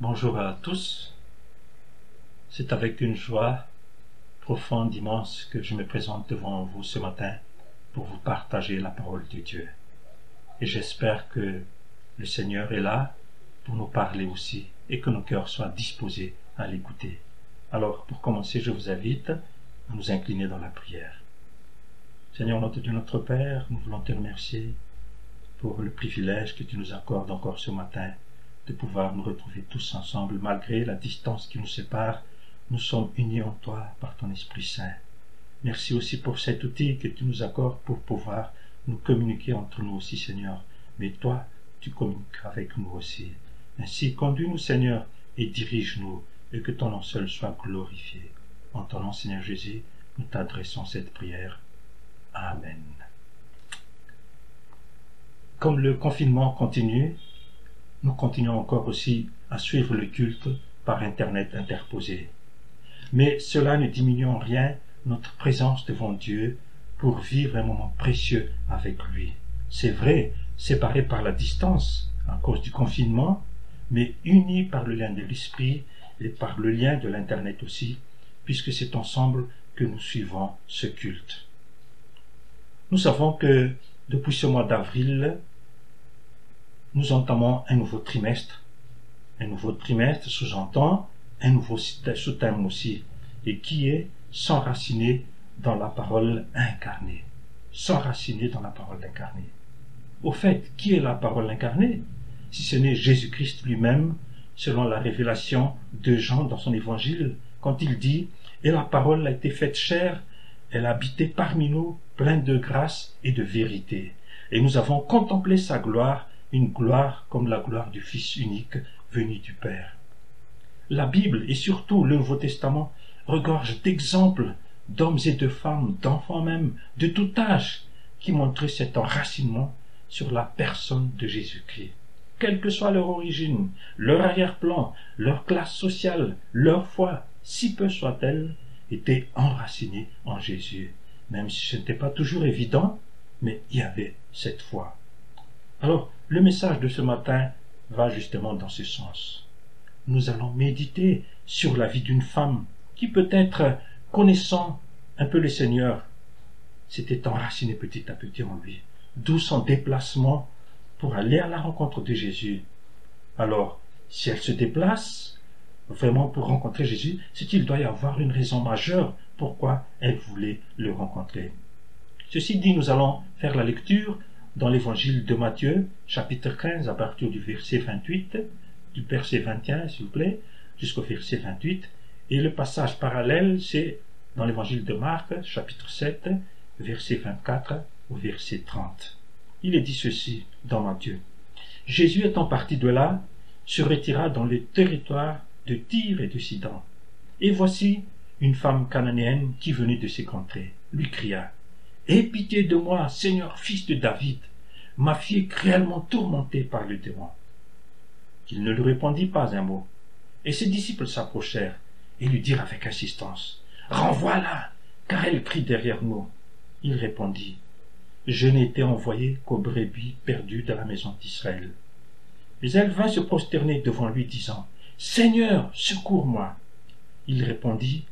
Bonjour à tous. C'est avec une joie profonde, immense, que je me présente devant vous ce matin pour vous partager la parole de Dieu. Et j'espère que le Seigneur est là pour nous parler aussi et que nos cœurs soient disposés à l'écouter. Alors, pour commencer, je vous invite à nous incliner dans la prière. Seigneur notre Dieu, notre Père, nous voulons te remercier pour le privilège que tu nous accordes encore ce matin de pouvoir nous retrouver tous ensemble malgré la distance qui nous sépare. Nous sommes unis en toi par ton Esprit Saint. Merci aussi pour cet outil que tu nous accordes pour pouvoir nous communiquer entre nous aussi, Seigneur. Mais toi, tu communiques avec nous aussi. Ainsi, conduis-nous, Seigneur, et dirige-nous, et que ton nom seul soit glorifié. En ton nom, Seigneur Jésus, nous t'adressons cette prière. Amen. Comme le confinement continue, nous continuons encore aussi à suivre le culte par Internet interposé. Mais cela ne diminue en rien notre présence devant Dieu pour vivre un moment précieux avec lui. C'est vrai, séparés par la distance à cause du confinement, mais unis par le lien de l'esprit et par le lien de l'Internet aussi, puisque c'est ensemble que nous suivons ce culte. Nous savons que depuis ce mois d'avril, nous entamons un nouveau trimestre. Un nouveau trimestre sous-entend un nouveau sous-thème aussi, et qui est s'enraciner dans la parole incarnée. S'enraciner dans la parole incarnée. Au fait, qui est la parole incarnée? Si ce n'est Jésus-Christ lui-même, selon la révélation de Jean dans son évangile, quand il dit Et la parole a été faite chair, elle habitait parmi nous, pleine de grâce et de vérité. Et nous avons contemplé sa gloire, une gloire comme la gloire du Fils unique venu du Père. La Bible et surtout le Nouveau Testament regorgent d'exemples d'hommes et de femmes, d'enfants même, de tout âge, qui montraient cet enracinement sur la personne de Jésus-Christ. Quelle que soit leur origine, leur arrière-plan, leur classe sociale, leur foi, si peu soit-elle, étaient enracinés en Jésus. Même si ce n'était pas toujours évident, mais il y avait cette foi. Alors, le message de ce matin va justement dans ce sens. Nous allons méditer sur la vie d'une femme qui peut-être, connaissant un peu le Seigneur, s'était enracinée petit à petit en lui, d'où son déplacement pour aller à la rencontre de Jésus. Alors, si elle se déplace vraiment pour rencontrer Jésus, c'est qu'il doit y avoir une raison majeure pourquoi elle voulait le rencontrer. Ceci dit, nous allons faire la lecture dans l'évangile de Matthieu, chapitre 15, à partir du verset 28, du verset 21, s'il vous plaît, jusqu'au verset 28. Et le passage parallèle, c'est dans l'évangile de Marc, chapitre 7, verset 24 au verset 30. Il est dit ceci dans Matthieu. Jésus étant parti de là, se retira dans le territoire de Tyr et de Sidon. Et voici une femme cananéenne qui venait de ces contrées, lui cria Aie pitié de moi, Seigneur, fils de David. Ma fille est cruellement tourmentée par le démon. Il ne lui répondit pas un mot. Et ses disciples s'approchèrent et lui dirent avec insistance Renvoie-la, car elle crie derrière nous. Il répondit Je n'ai été envoyé qu'aux brebis perdues de la maison d'Israël. Mais elle vint se prosterner devant lui, disant Seigneur, secours-moi. Il répondit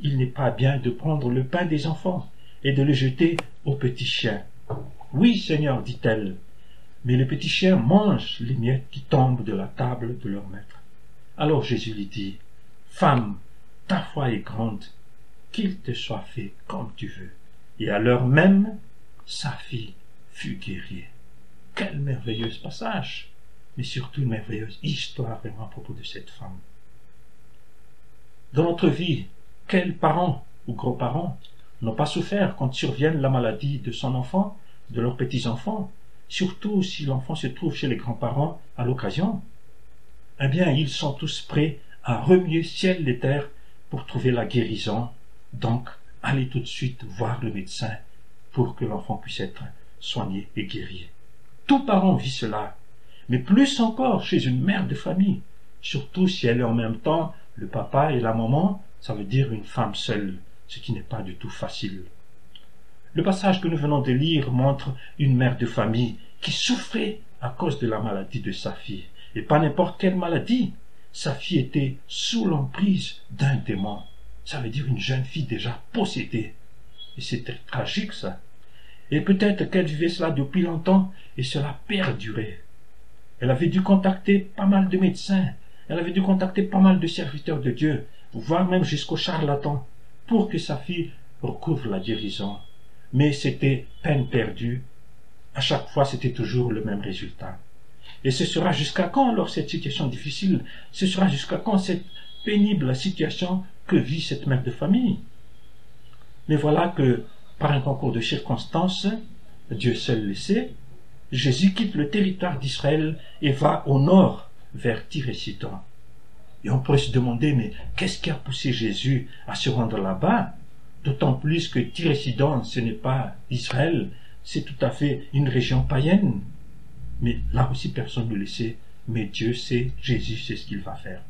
Il n'est pas bien de prendre le pain des enfants et de le jeter aux petits chiens. Oui, Seigneur, dit-elle, mais les petits chiens mangent les miettes qui tombent de la table de leur maître. Alors Jésus lui dit, Femme, ta foi est grande, qu'il te soit fait comme tu veux. Et à l'heure même, sa fille fut guérie. Quel merveilleux passage, mais surtout une merveilleuse histoire à propos de cette femme. Dans notre vie, quels parents ou grands-parents n'ont pas souffert quand survienne la maladie de son enfant, de leurs petits-enfants, surtout si l'enfant se trouve chez les grands-parents à l'occasion Eh bien, ils sont tous prêts à remuer ciel et terre pour trouver la guérison. Donc, allez tout de suite voir le médecin pour que l'enfant puisse être soigné et guéri. Tout parent vit cela, mais plus encore chez une mère de famille, surtout si elle est en même temps le papa et la maman, ça veut dire une femme seule ce qui n'est pas du tout facile. Le passage que nous venons de lire montre une mère de famille qui souffrait à cause de la maladie de sa fille, et pas n'importe quelle maladie. sa fille était sous l'emprise d'un démon. Ça veut dire une jeune fille déjà possédée. Et c'était tragique ça. Et peut-être qu'elle vivait cela depuis longtemps et cela perdurait. Elle avait dû contacter pas mal de médecins, elle avait dû contacter pas mal de serviteurs de Dieu, voire même jusqu'au charlatan, pour que sa fille recouvre la guérison. Mais c'était peine perdue. À chaque fois, c'était toujours le même résultat. Et ce sera jusqu'à quand alors cette situation difficile? Ce sera jusqu'à quand cette pénible situation que vit cette mère de famille? Mais voilà que, par un concours de circonstances, Dieu seul le sait, Jésus quitte le territoire d'Israël et va au nord, vers Tyr et on pourrait se demander, mais qu'est-ce qui a poussé Jésus à se rendre là-bas? D'autant plus que Tyr et Sidon, ce n'est pas Israël, c'est tout à fait une région païenne. Mais là aussi, personne ne le sait. Mais Dieu sait, Jésus sait ce qu'il va faire.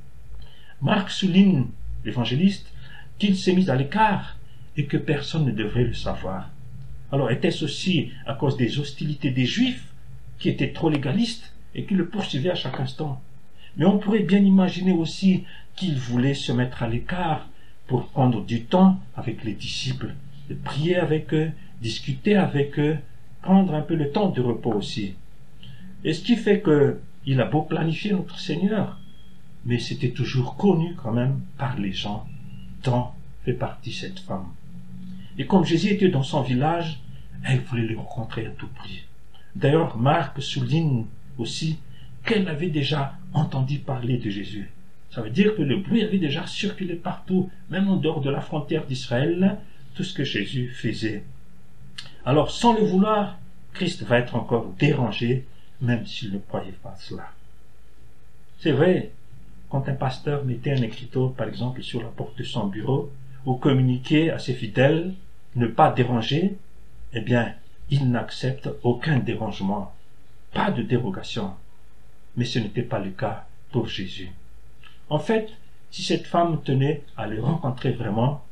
Marc souligne, l'évangéliste, qu'il s'est mis à l'écart et que personne ne devrait le savoir. Alors était-ce aussi à cause des hostilités des Juifs qui étaient trop légalistes et qui le poursuivaient à chaque instant? Mais on pourrait bien imaginer aussi qu'il voulait se mettre à l'écart pour prendre du temps avec les disciples, de prier avec eux, discuter avec eux, prendre un peu le temps de repos aussi. Et ce qui fait que il a beau planifier notre Seigneur, mais c'était toujours connu quand même par les gens dont fait partie cette femme. Et comme Jésus était dans son village, elle voulait le rencontrer à tout prix. D'ailleurs, Marc souligne aussi qu'elle avait déjà entendu parler de Jésus. Ça veut dire que le bruit avait déjà circulé partout, même en dehors de la frontière d'Israël, tout ce que Jésus faisait. Alors, sans le vouloir, Christ va être encore dérangé même s'il ne croyait pas cela. C'est vrai, quand un pasteur mettait un écriteau, par exemple, sur la porte de son bureau, ou communiquait à ses fidèles ne pas déranger, eh bien, il n'accepte aucun dérangement, pas de dérogation. Mais ce n'était pas le cas pour Jésus. En fait, si cette femme tenait à le rencontrer vraiment,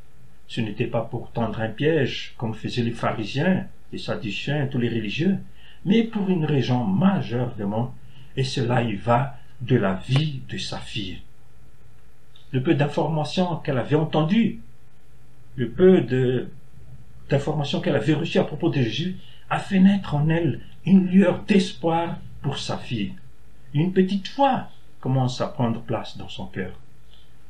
ce n'était pas pour tendre un piège, comme faisaient les pharisiens, les sadduciens, tous les religieux, mais pour une raison majeure monde, et cela y va de la vie de sa fille. Le peu d'informations qu'elle avait entendues, le peu d'informations qu'elle avait reçues à propos de Jésus, a fait naître en elle une lueur d'espoir pour sa fille. Une petite foi commence à prendre place dans son cœur.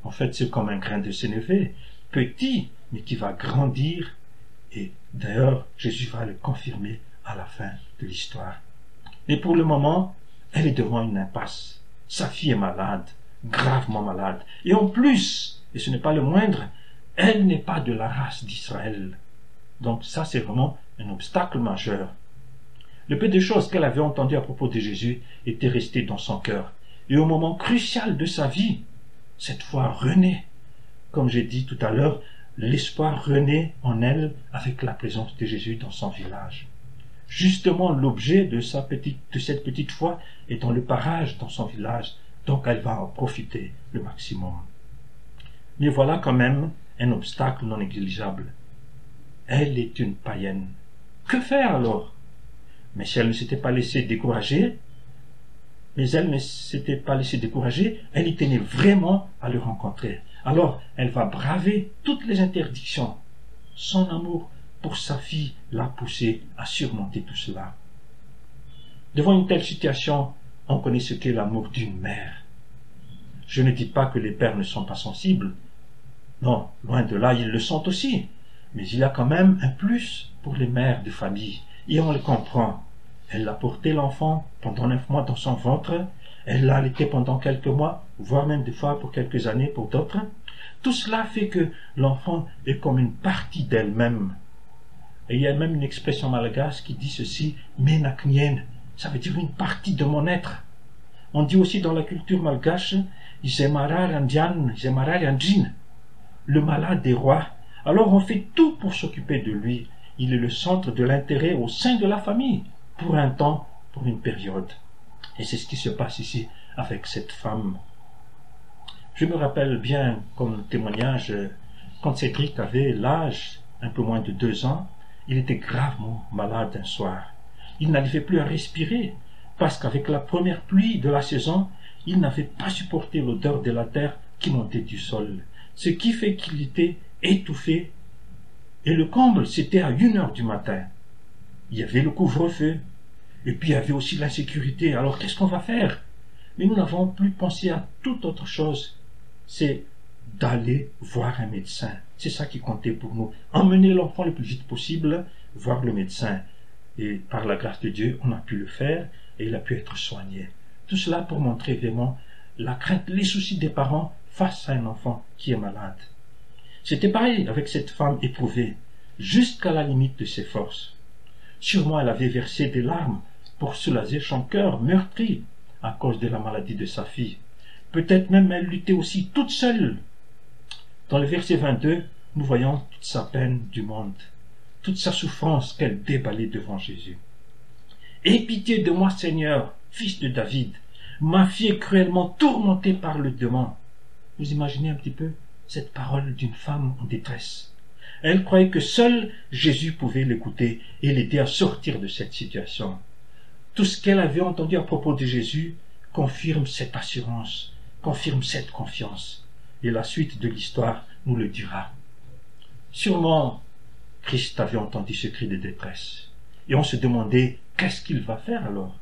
En fait, c'est comme un grain de sénévé, petit, mais qui va grandir, et d'ailleurs, Jésus va le confirmer à la fin de l'histoire. Mais pour le moment, elle est devant une impasse. Sa fille est malade, gravement malade. Et en plus, et ce n'est pas le moindre, elle n'est pas de la race d'Israël. Donc ça, c'est vraiment un obstacle majeur. Le peu de choses qu'elle avait entendues à propos de Jésus était resté dans son cœur. Et au moment crucial de sa vie, cette foi renaît. Comme j'ai dit tout à l'heure, l'espoir renaît en elle avec la présence de Jésus dans son village. Justement, l'objet de cette petite foi est dans le parage, dans son village, donc elle va en profiter le maximum. Mais voilà quand même un obstacle non négligeable. Elle est une païenne. Que faire alors? Mais si elle ne s'était pas laissée décourager, mais elle ne s'était pas laissée décourager, elle y tenait vraiment à le rencontrer. Alors, elle va braver toutes les interdictions. Son amour pour sa fille l'a poussé à surmonter tout cela. Devant une telle situation, on connaît ce qu'est l'amour d'une mère. Je ne dis pas que les pères ne sont pas sensibles. Non, loin de là, ils le sont aussi. Mais il y a quand même un plus pour les mères de famille, et on le comprend. Elle a porté l'enfant pendant neuf mois dans son ventre, elle l'a allaité pendant quelques mois, voire même des fois pour quelques années pour d'autres. Tout cela fait que l'enfant est comme une partie d'elle-même. Et il y a même une expression malgache qui dit ceci, menaknien, ça veut dire une partie de mon être. On dit aussi dans la culture malgache, le malade des rois. Alors on fait tout pour s'occuper de lui. Il est le centre de l'intérêt au sein de la famille, pour un temps, pour une période. Et c'est ce qui se passe ici avec cette femme. Je me rappelle bien, comme témoignage, quand Cédric avait l'âge, un peu moins de deux ans, il était gravement malade un soir. Il n'arrivait plus à respirer parce qu'avec la première pluie de la saison, il n'avait pas supporté l'odeur de la terre qui montait du sol, ce qui fait qu'il était étouffé. Et le comble, c'était à une heure du matin. Il y avait le couvre-feu. Et puis il y avait aussi l'insécurité. Alors qu'est-ce qu'on va faire? Mais nous n'avons plus pensé à toute autre chose. C'est d'aller voir un médecin. C'est ça qui comptait pour nous. Emmener l'enfant le plus vite possible, voir le médecin. Et par la grâce de Dieu, on a pu le faire et il a pu être soigné. Tout cela pour montrer vraiment la crainte, les soucis des parents face à un enfant qui est malade. C'était pareil avec cette femme éprouvée, jusqu'à la limite de ses forces. Sûrement elle avait versé des larmes pour soulager son cœur meurtri à cause de la maladie de sa fille. Peut-être même elle luttait aussi toute seule. Dans le verset 22, nous voyons toute sa peine du monde, toute sa souffrance qu'elle déballait devant Jésus. Aie pitié de moi, Seigneur, fils de David. Ma fille cruellement tourmentée par le démon. Vous imaginez un petit peu cette parole d'une femme en détresse. Elle croyait que seul Jésus pouvait l'écouter et l'aider à sortir de cette situation. Tout ce qu'elle avait entendu à propos de Jésus confirme cette assurance, confirme cette confiance. Et la suite de l'histoire nous le dira. Sûrement, Christ avait entendu ce cri de détresse. Et on se demandait qu'est-ce qu'il va faire alors?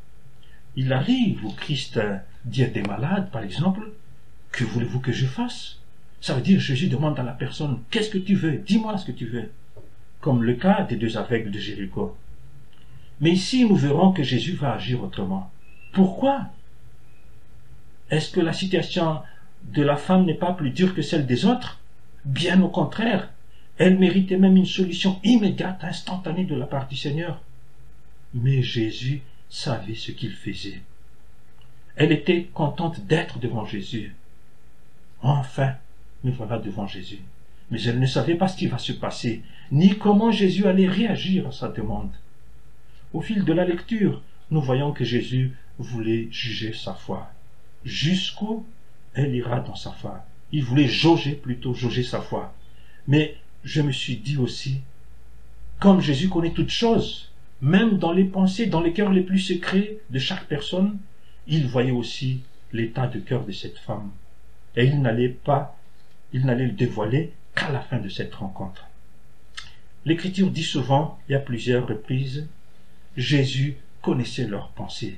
Il arrive où Christ dit à des malades, par exemple, que voulez-vous que je fasse? Ça veut dire Jésus demande à la personne, qu'est-ce que tu veux? Dis-moi ce que tu veux. Comme le cas des deux aveugles de Jéricho. Mais ici, nous verrons que Jésus va agir autrement. Pourquoi? Est-ce que la situation de la femme n'est pas plus dure que celle des autres? Bien au contraire, elle méritait même une solution immédiate, instantanée de la part du Seigneur. Mais Jésus savait ce qu'il faisait. Elle était contente d'être devant Jésus. Enfin, nous voilà devant Jésus. Mais elle ne savait pas ce qui va se passer, ni comment Jésus allait réagir à sa demande. Au fil de la lecture, nous voyons que Jésus voulait juger sa foi. Jusqu'où elle ira dans sa foi? Il voulait jauger plutôt, jauger sa foi. Mais je me suis dit aussi, comme Jésus connaît toutes choses, même dans les pensées, dans les cœurs les plus secrets de chaque personne, il voyait aussi l'état de cœur de cette femme. Et il n'allait pas, il n'allait le dévoiler qu'à la fin de cette rencontre. L'Écriture dit souvent, et à plusieurs reprises, Jésus connaissait leurs pensées.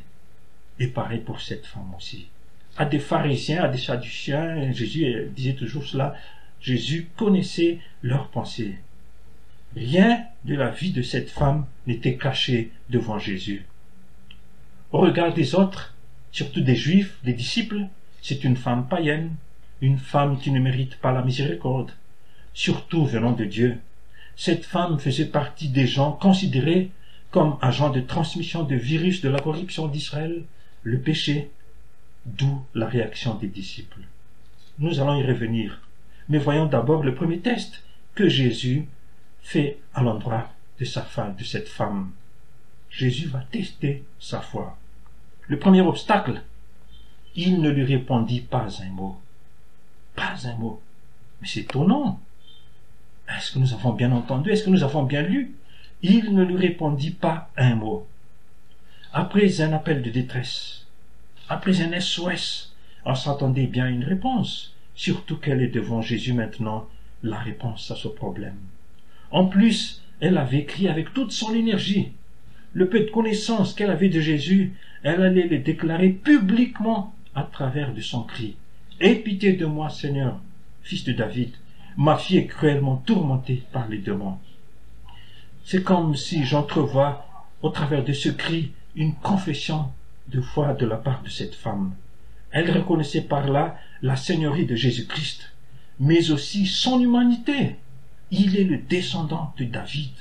Et pareil pour cette femme aussi. À des pharisiens, à des sadduciens, Jésus disait toujours cela, Jésus connaissait leurs pensées. Rien de la vie de cette femme n'était caché devant Jésus. Au regard des autres, surtout des juifs, des disciples, c'est une femme païenne, une femme qui ne mérite pas la miséricorde, surtout venant de Dieu. Cette femme faisait partie des gens considérés comme agents de transmission de virus de la corruption d'Israël, le péché, d'où la réaction des disciples. Nous allons y revenir, mais voyons d'abord le premier test que Jésus fait à l'endroit de sa femme, de cette femme. Jésus va tester sa foi. Le premier obstacle, il ne lui répondit pas un mot. Pas un mot. Mais c'est étonnant. Est-ce que nous avons bien entendu? Est-ce que nous avons bien lu? Il ne lui répondit pas un mot. Après un appel de détresse, après un SOS, on s'attendait bien à une réponse, surtout qu'elle est devant Jésus maintenant, la réponse à ce problème. En plus, elle avait crié avec toute son énergie. Le peu de connaissances qu'elle avait de Jésus, elle allait le déclarer publiquement à travers de son cri. Aie pitié de moi, Seigneur, fils de David. Ma fille est cruellement tourmentée par les démons. C'est comme si j'entrevois au travers de ce cri une confession de foi de la part de cette femme. Elle reconnaissait par là la seigneurie de Jésus-Christ, mais aussi son humanité. Il est le descendant de David.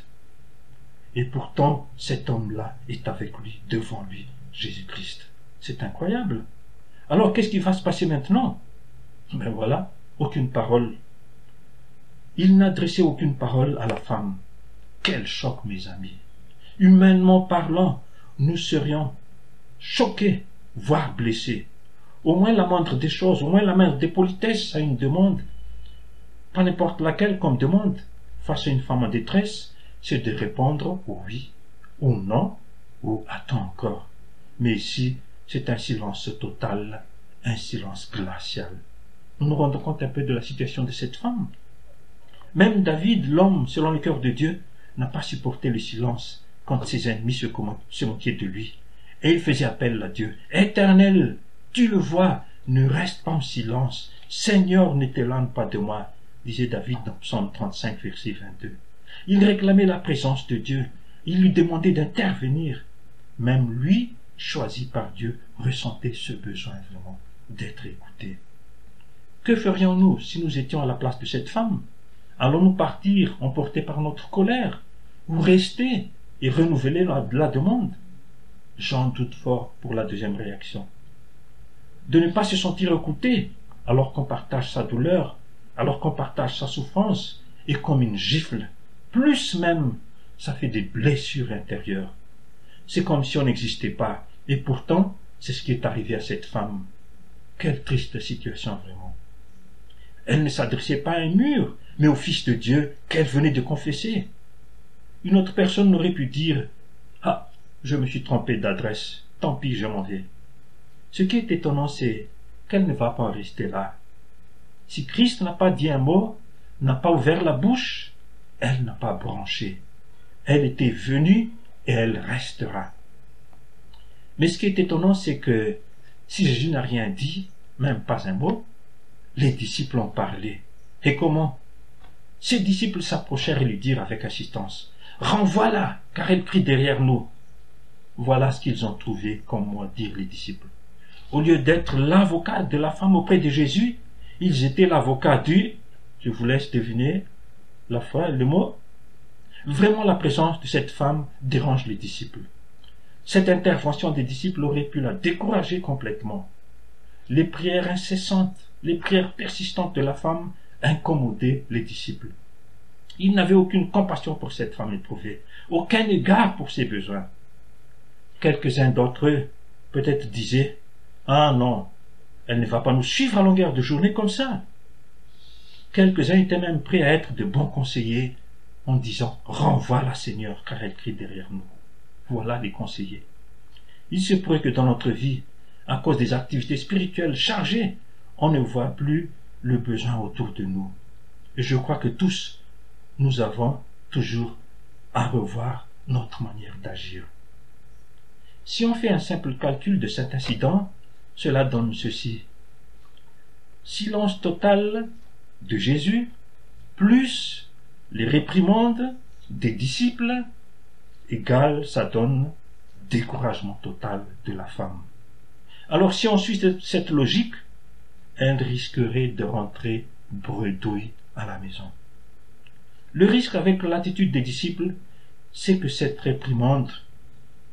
Et pourtant, cet homme-là est avec lui, devant lui, Jésus-Christ. C'est incroyable. Alors, qu'est-ce qui va se passer maintenant? Ben voilà, aucune parole. Il n'adressait aucune parole à la femme. Quel choc, mes amis. Humainement parlant, nous serions choqués, voire blessés. Au moins la moindre des choses, au moins la moindre des politesses à une demande pas n'importe laquelle comme demande, face à une femme en détresse, c'est de répondre oui ou non ou attends encore. Mais ici, c'est un silence total, un silence glacial. Nous nous rendons compte un peu de la situation de cette femme. Même David, l'homme selon le cœur de Dieu, n'a pas supporté le silence quand ses ennemis se, moquaient de lui. Et il faisait appel à Dieu. Éternel, tu le vois, ne reste pas en silence. Seigneur, ne t'éloigne pas de moi, disait David dans Psaume 35, verset 22. Il réclamait la présence de Dieu. Il lui demandait d'intervenir. Même lui, choisi par Dieu, ressentait ce besoin vraiment d'être écouté. Que ferions-nous si nous étions à la place de cette femme? Allons-nous partir emportés par notre colère ou rester et renouveler la, la demande? J'en doute fort pour la deuxième réaction. De ne pas se sentir écouté alors qu'on partage sa douleur, alors qu'on partage sa souffrance, est comme une gifle. Plus même, ça fait des blessures intérieures. C'est comme si on n'existait pas. Et pourtant, c'est ce qui est arrivé à cette femme. Quelle triste situation vraiment. Elle ne s'adressait pas à un mur, mais au Fils de Dieu qu'elle venait de confesser. Une autre personne n'aurait pu dire Ah, je me suis trompé d'adresse, tant pis, je m'en vais. Ce qui est étonnant, c'est qu'elle ne va pas rester là. Si Christ n'a pas dit un mot, n'a pas ouvert la bouche, elle n'a pas branché. Elle était venue et elle restera. Mais ce qui est étonnant, c'est que si Jésus n'a rien dit, même pas un mot, les disciples ont parlé. Et comment? Ses disciples s'approchèrent et lui dirent avec assistance, Renvoie-la, car elle crie derrière nous. Voilà ce qu'ils ont trouvé comme moi dirent les disciples. Au lieu d'être l'avocat de la femme auprès de Jésus, ils étaient l'avocat du, je vous laisse deviner la foi, le mot. Vraiment la présence de cette femme dérange les disciples. Cette intervention des disciples aurait pu la décourager complètement. Les prières incessantes, les prières persistantes de la femme incommodaient les disciples. Ils n'avaient aucune compassion pour cette femme éprouvée, aucun égard pour ses besoins. Quelques-uns d'entre eux peut-être disaient Ah non, elle ne va pas nous suivre à longueur de journée comme ça. Quelques-uns étaient même prêts à être de bons conseillers en disant Renvoie-la, Seigneur, car elle crie derrière nous. Voilà les conseillers. Il se pourrait que dans notre vie, à cause des activités spirituelles chargées, on ne voit plus le besoin autour de nous. Et je crois que tous, nous avons toujours à revoir notre manière d'agir. Si on fait un simple calcul de cet incident, cela donne ceci. Silence total de Jésus, plus les réprimandes des disciples, égale, ça donne découragement total de la femme. Alors si on suit cette logique, elle risquerait de rentrer bredouille à la maison. Le risque avec l'attitude des disciples, c'est que cette réprimande,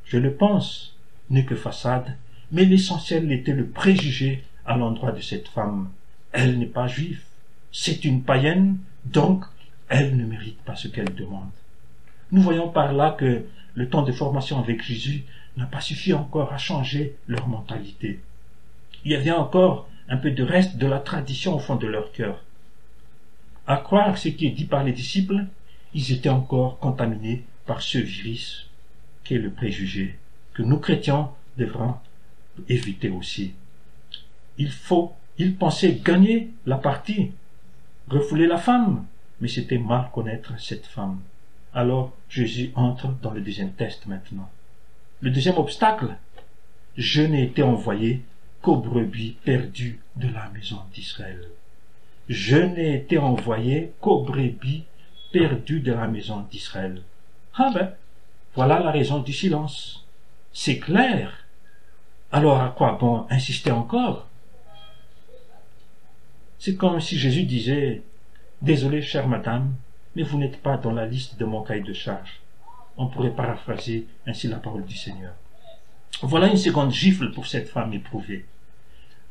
je le pense, n'est que façade, mais l'essentiel était le préjugé à l'endroit de cette femme. Elle n'est pas juive, c'est une païenne, donc elle ne mérite pas ce qu'elle demande. Nous voyons par là que le temps de formation avec Jésus n'a pas suffi encore à changer leur mentalité. Il y avait encore un peu de reste de la tradition au fond de leur cœur. À croire ce qui est dit par les disciples, ils étaient encore contaminés par ce virus qu'est le préjugé, que nous chrétiens devrons éviter aussi. Il faut, ils pensaient gagner la partie, refouler la femme, mais c'était mal connaître cette femme. Alors Jésus entre dans le deuxième test maintenant. Le deuxième obstacle, je n'ai été envoyé qu'aux brebis perdues de la maison d'Israël. Je n'ai été envoyé qu'aux brebis perdues de la maison d'Israël. Ah ben, voilà la raison du silence. C'est clair. Alors à quoi bon insister encore? C'est comme si Jésus disait Désolé, chère madame, mais vous n'êtes pas dans la liste de mon cahier de charge. On pourrait paraphraser ainsi la parole du Seigneur. Voilà une seconde gifle pour cette femme éprouvée.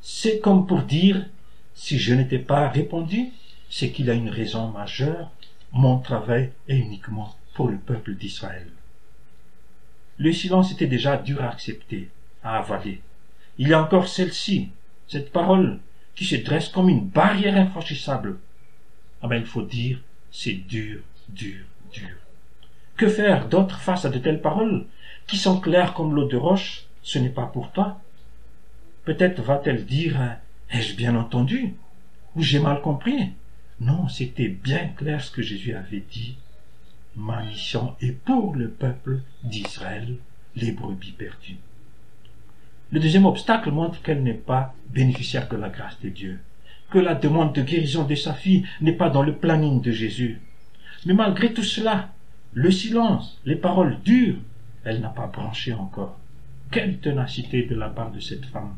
C'est comme pour dire, si je n'étais pas répondu, c'est qu'il a une raison majeure, mon travail est uniquement pour le peuple d'Israël. Le silence était déjà dur à accepter, à avaler. Il y a encore celle-ci, cette parole, qui se dresse comme une barrière infranchissable ah ben, il faut dire, c'est dur, dur, dur. Que faire d'autre face à de telles paroles qui sont claires comme l'eau de roche? Ce n'est pas pour toi. Peut-être va-t-elle dire Ai-je bien entendu? Ou j'ai mal compris? Non, c'était bien clair ce que Jésus avait dit. Ma mission est pour le peuple d'Israël, les brebis perdues. Le deuxième obstacle montre qu'elle n'est pas bénéficiaire de la grâce de Dieu, que la demande de guérison de sa fille n'est pas dans le planning de Jésus. Mais malgré tout cela, le silence, les paroles dures, elle n'a pas branché encore. Quelle ténacité de la part de cette femme.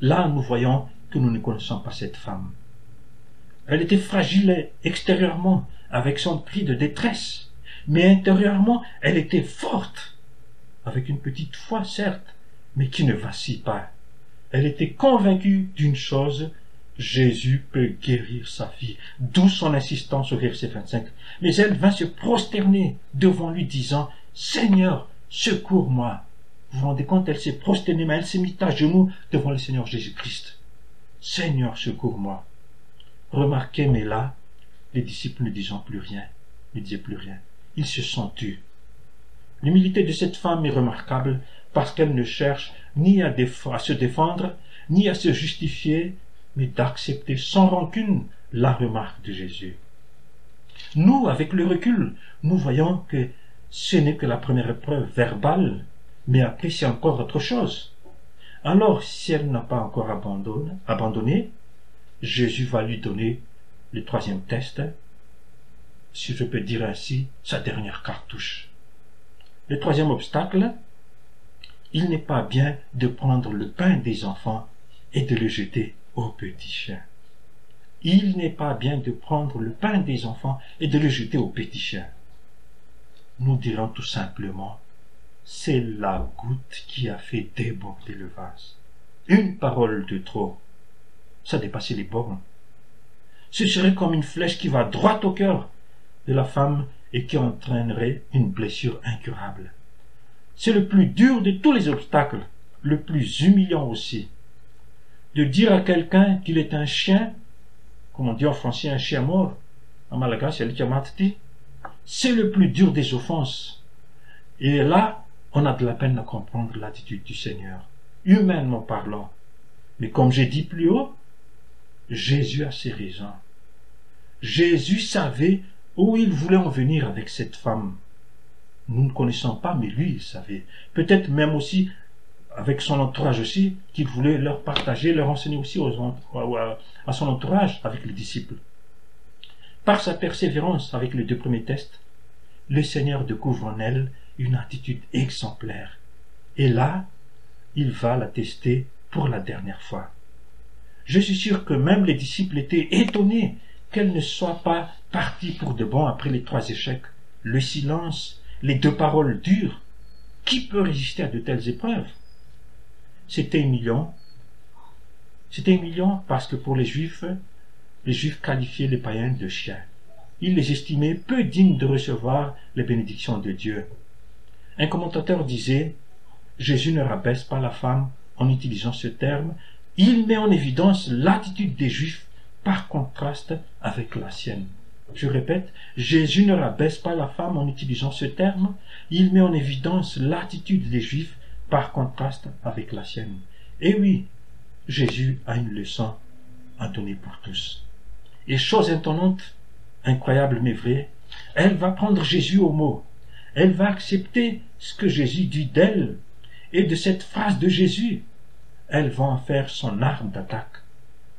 Là, nous voyons que nous ne connaissons pas cette femme. Elle était fragile extérieurement, avec son cri de détresse, mais intérieurement, elle était forte, avec une petite foi, certes, mais qui ne vacille pas. Elle était convaincue d'une chose, Jésus peut guérir sa fille, d'où son insistance au verset 25. Mais elle vint se prosterner devant lui, disant, Seigneur, secours-moi. Vous vous rendez compte, elle s'est prosternée, mais elle s'est mise à genoux devant le Seigneur Jésus-Christ. Seigneur, secours-moi. Remarquez, mais là, les disciples ne disant plus rien, ne disaient plus rien. Ils se sont tus. L'humilité de cette femme est remarquable parce qu'elle ne cherche ni à, à, se défendre, ni à se justifier, mais d'accepter sans rancune la remarque de Jésus. Nous, avec le recul, nous voyons que ce n'est que la première épreuve verbale, mais après c'est encore autre chose. Alors, si elle n'a pas encore abandonné, Jésus va lui donner le troisième test, si je peux dire ainsi, sa dernière cartouche. Le troisième obstacle, il n'est pas bien de prendre le pain des enfants et de le jeter aux petits chiens. Il n'est pas bien de prendre le pain des enfants et de le jeter aux petits chiens. Nous dirons tout simplement, c'est la goutte qui a fait déborder le vase. Une parole de trop, ça dépassait les bornes. Ce serait comme une flèche qui va droit au cœur de la femme et qui entraînerait une blessure incurable. C'est le plus dur de tous les obstacles, le plus humiliant aussi. De dire à quelqu'un qu'il est un chien, comme on dit en français un chien mort, en malagasy c'est le plus dur des offenses. Et là, on a de la peine à comprendre l'attitude du Seigneur, humainement parlant. Mais comme j'ai dit plus haut, Jésus a ses raisons. Jésus savait où il voulait en venir avec cette femme. Nous ne connaissons pas, mais lui, il savait. Peut-être même aussi avec son entourage aussi, qu'il voulait leur partager, leur enseigner aussi à son entourage avec les disciples. Par sa persévérance avec les deux premiers tests, le Seigneur découvre en elle une attitude exemplaire. Et là, il va la tester pour la dernière fois. Je suis sûr que même les disciples étaient étonnés qu'elle ne soit pas partie pour de bon après les trois échecs, le silence, les deux paroles dures. Qui peut résister à de telles épreuves? C'était humiliant. C'était humiliant parce que pour les Juifs, les Juifs qualifiaient les païens de chiens. Ils les estimaient peu dignes de recevoir les bénédictions de Dieu. Un commentateur disait Jésus ne rabaisse pas la femme en utilisant ce terme, il met en évidence l'attitude des Juifs par contraste avec la sienne. Je répète, Jésus ne rabaisse pas la femme en utilisant ce terme, il met en évidence l'attitude des Juifs par contraste avec la sienne. Et oui, Jésus a une leçon à donner pour tous. Et chose étonnante, incroyable mais vraie, elle va prendre Jésus au mot. Elle va accepter ce que Jésus dit d'elle et de cette phrase de Jésus. Elle va en faire son arme d'attaque.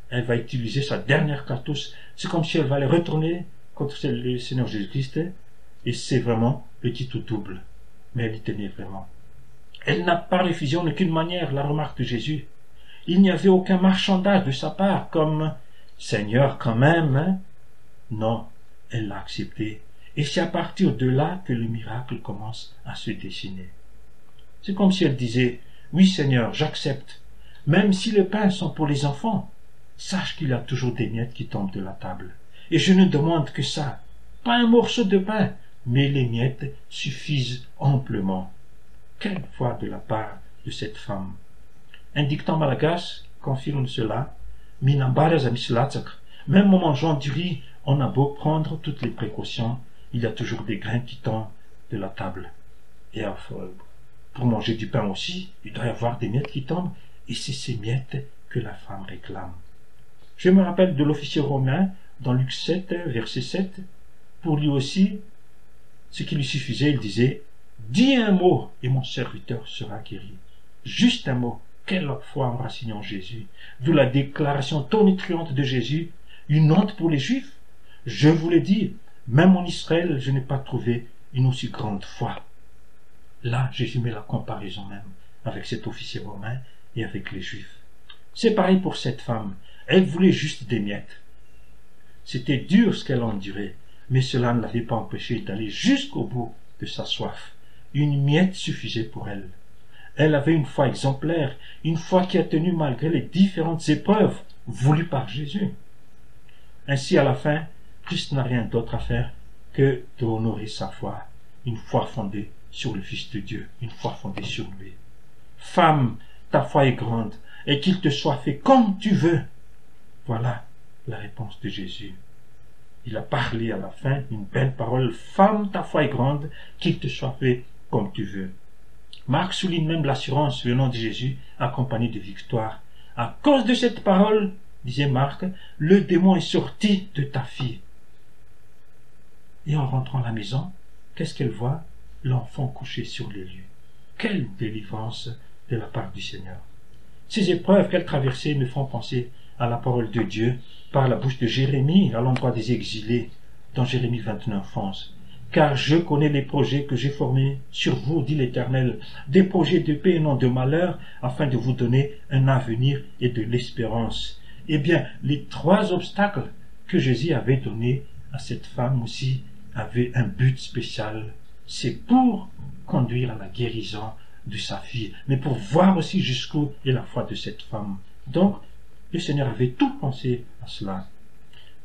Elle va utiliser sa dernière cartouche. C'est comme si elle va les retourner contre le Seigneur Jésus-Christ, et c'est vraiment petit ou double. Mais elle y tenait vraiment. Elle n'a pas refusé en aucune manière la remarque de Jésus. Il n'y avait aucun marchandage de sa part, comme Seigneur quand même. Hein? Non, elle l'a accepté. Et c'est à partir de là que le miracle commence à se dessiner. C'est comme si elle disait, Oui Seigneur, j'accepte. Même si les pains sont pour les enfants, sache qu'il y a toujours des miettes qui tombent de la table. Et je ne demande que ça. Pas un morceau de pain, mais les miettes suffisent amplement. Quelle de la part de cette femme. Un dicton malagas confirme cela. Même en mangeant du riz, on a beau prendre toutes les précautions, il y a toujours des grains qui tombent de la table. Et pour manger du pain aussi, il doit y avoir des miettes qui tombent. et c'est ces miettes que la femme réclame. Je me rappelle de l'officier romain dans Luc 7, verset 7. Pour lui aussi, ce qui lui suffisait, il disait, Dis un mot et mon serviteur sera guéri. Juste un mot. Quelle foi en Jésus. D'où la déclaration tonitruante de Jésus, une honte pour les Juifs. Je vous l'ai dit, même en Israël, je n'ai pas trouvé une aussi grande foi. Là, Jésus met la comparaison même avec cet officier romain et avec les Juifs. C'est pareil pour cette femme. Elle voulait juste des miettes. C'était dur ce qu'elle endurait, mais cela ne l'avait pas empêché d'aller jusqu'au bout de sa soif. Une miette suffisait pour elle. Elle avait une foi exemplaire, une foi qui a tenu malgré les différentes épreuves voulues par Jésus. Ainsi, à la fin, Christ n'a rien d'autre à faire que de honorer sa foi, une foi fondée sur le Fils de Dieu, une foi fondée sur lui. Femme, ta foi est grande, et qu'il te soit fait comme tu veux. Voilà la réponse de Jésus. Il a parlé à la fin une belle parole. Femme, ta foi est grande, qu'il te soit fait tu veux. Marc souligne même l'assurance venant de Jésus, accompagnée de victoire. À cause de cette parole, disait Marc, le démon est sorti de ta fille. Et en rentrant à la maison, qu'est-ce qu'elle voit? L'enfant couché sur les lieux. Quelle délivrance de la part du Seigneur. Ces épreuves qu'elle traversait me font penser à la parole de Dieu par la bouche de Jérémie à l'endroit des exilés dans Jérémie 29 11. Car je connais les projets que j'ai formés sur vous, dit l'Éternel, des projets de paix et non de malheur, afin de vous donner un avenir et de l'espérance. Eh bien, les trois obstacles que Jésus avait donnés à cette femme aussi avaient un but spécial. C'est pour conduire à la guérison de sa fille, mais pour voir aussi jusqu'où est la foi de cette femme. Donc, le Seigneur avait tout pensé à cela.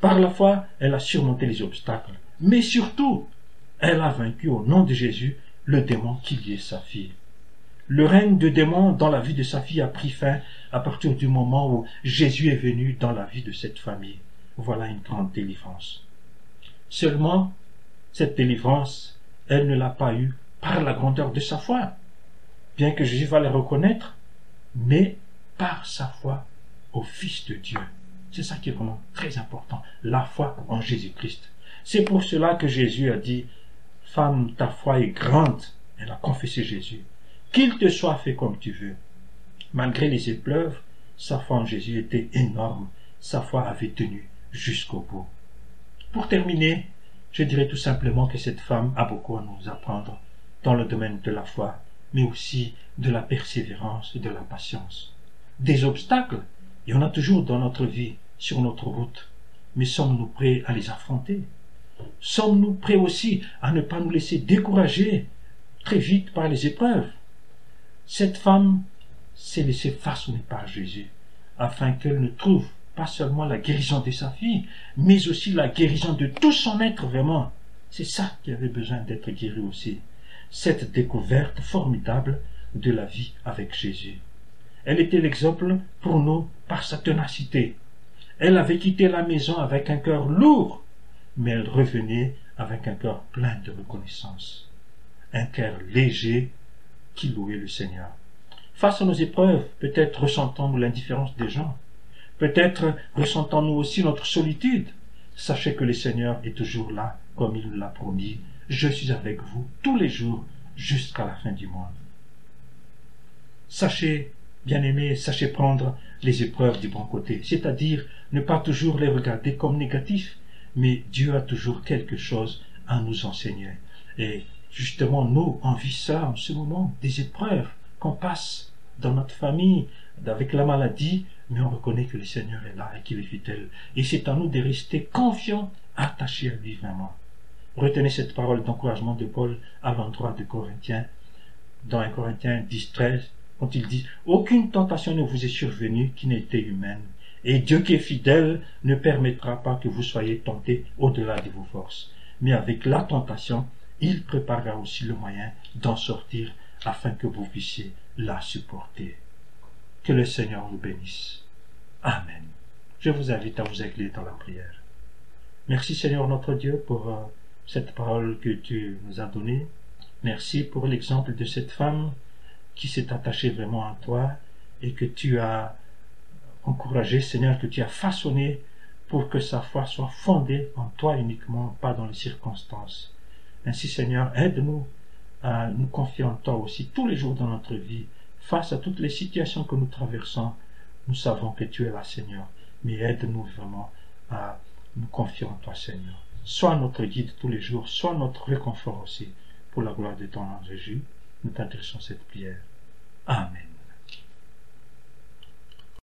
Par la foi, elle a surmonté les obstacles, mais surtout, elle a vaincu au nom de Jésus le démon qui liait sa fille. Le règne de démon dans la vie de sa fille a pris fin à partir du moment où Jésus est venu dans la vie de cette famille. Voilà une grande délivrance. Seulement, cette délivrance, elle ne l'a pas eue par la grandeur de sa foi, bien que Jésus va le reconnaître, mais par sa foi au Fils de Dieu. C'est ça qui est vraiment très important, la foi en Jésus-Christ. C'est pour cela que Jésus a dit, Ta foi est grande. Elle a confessé Jésus. Qu'il te soit fait comme tu veux. Malgré les épreuves, sa foi en Jésus était énorme. Sa foi avait tenu jusqu'au bout. Pour terminer, je dirais tout simplement que cette femme a beaucoup à nous apprendre dans le domaine de la foi, mais aussi de la persévérance et de la patience. Des obstacles, il y en a toujours dans notre vie, sur notre route, mais sommes-nous prêts à les affronter? Sommes-nous prêts aussi à ne pas nous laisser décourager très vite par les épreuves? Cette femme s'est laissée façonner par Jésus, afin qu'elle ne trouve pas seulement la guérison de sa fille, mais aussi la guérison de tout son être vraiment. C'est ça qui avait besoin d'être guéri aussi. Cette découverte formidable de la vie avec Jésus. Elle était l'exemple pour nous par sa ténacité. Elle avait quitté la maison avec un cœur lourd, mais elle revenait avec un cœur plein de reconnaissance, un cœur léger qui louait le Seigneur. Face à nos épreuves, peut-être ressentons-nous l'indifférence des gens, peut-être ressentons-nous aussi notre solitude. Sachez que le Seigneur est toujours là, comme il nous l'a promis. Je suis avec vous tous les jours jusqu'à la fin du monde. Sachez, bien-aimés, sachez prendre les épreuves du bon côté, c'est-à-dire ne pas toujours les regarder comme négatifs, mais Dieu a toujours quelque chose à nous enseigner. Et justement, nous, on vit ça en ce moment, des épreuves qu'on passe dans notre famille, avec la maladie, mais on reconnaît que le Seigneur est là et qu'il est fidèle. Et c'est à nous de rester confiants, attachés à lui vraiment. Retenez cette parole d'encouragement de Paul à l'endroit de Corinthiens, dans 1 Corinthiens 10, 13, quand il dit Aucune tentation ne vous est survenue qui n'ait été humaine. Et Dieu qui est fidèle ne permettra pas que vous soyez tentés au-delà de vos forces. Mais avec la tentation, il préparera aussi le moyen d'en sortir afin que vous puissiez la supporter. Que le Seigneur vous bénisse. Amen. Je vous invite à vous incliner dans la prière. Merci Seigneur notre Dieu pour euh, cette parole que tu nous as donnée. Merci pour l'exemple de cette femme qui s'est attachée vraiment à toi et que tu as encouragé, Seigneur, que tu as façonné pour que sa foi soit fondée en toi uniquement, pas dans les circonstances. Ainsi, Seigneur, aide-nous à nous confier en toi aussi tous les jours dans notre vie. Face à toutes les situations que nous traversons, nous savons que tu es là, Seigneur. Mais aide-nous vraiment à nous confier en toi, Seigneur. Sois notre guide tous les jours, sois notre réconfort aussi. Pour la gloire de ton nom Jésus, nous t'adressons cette prière. Amen.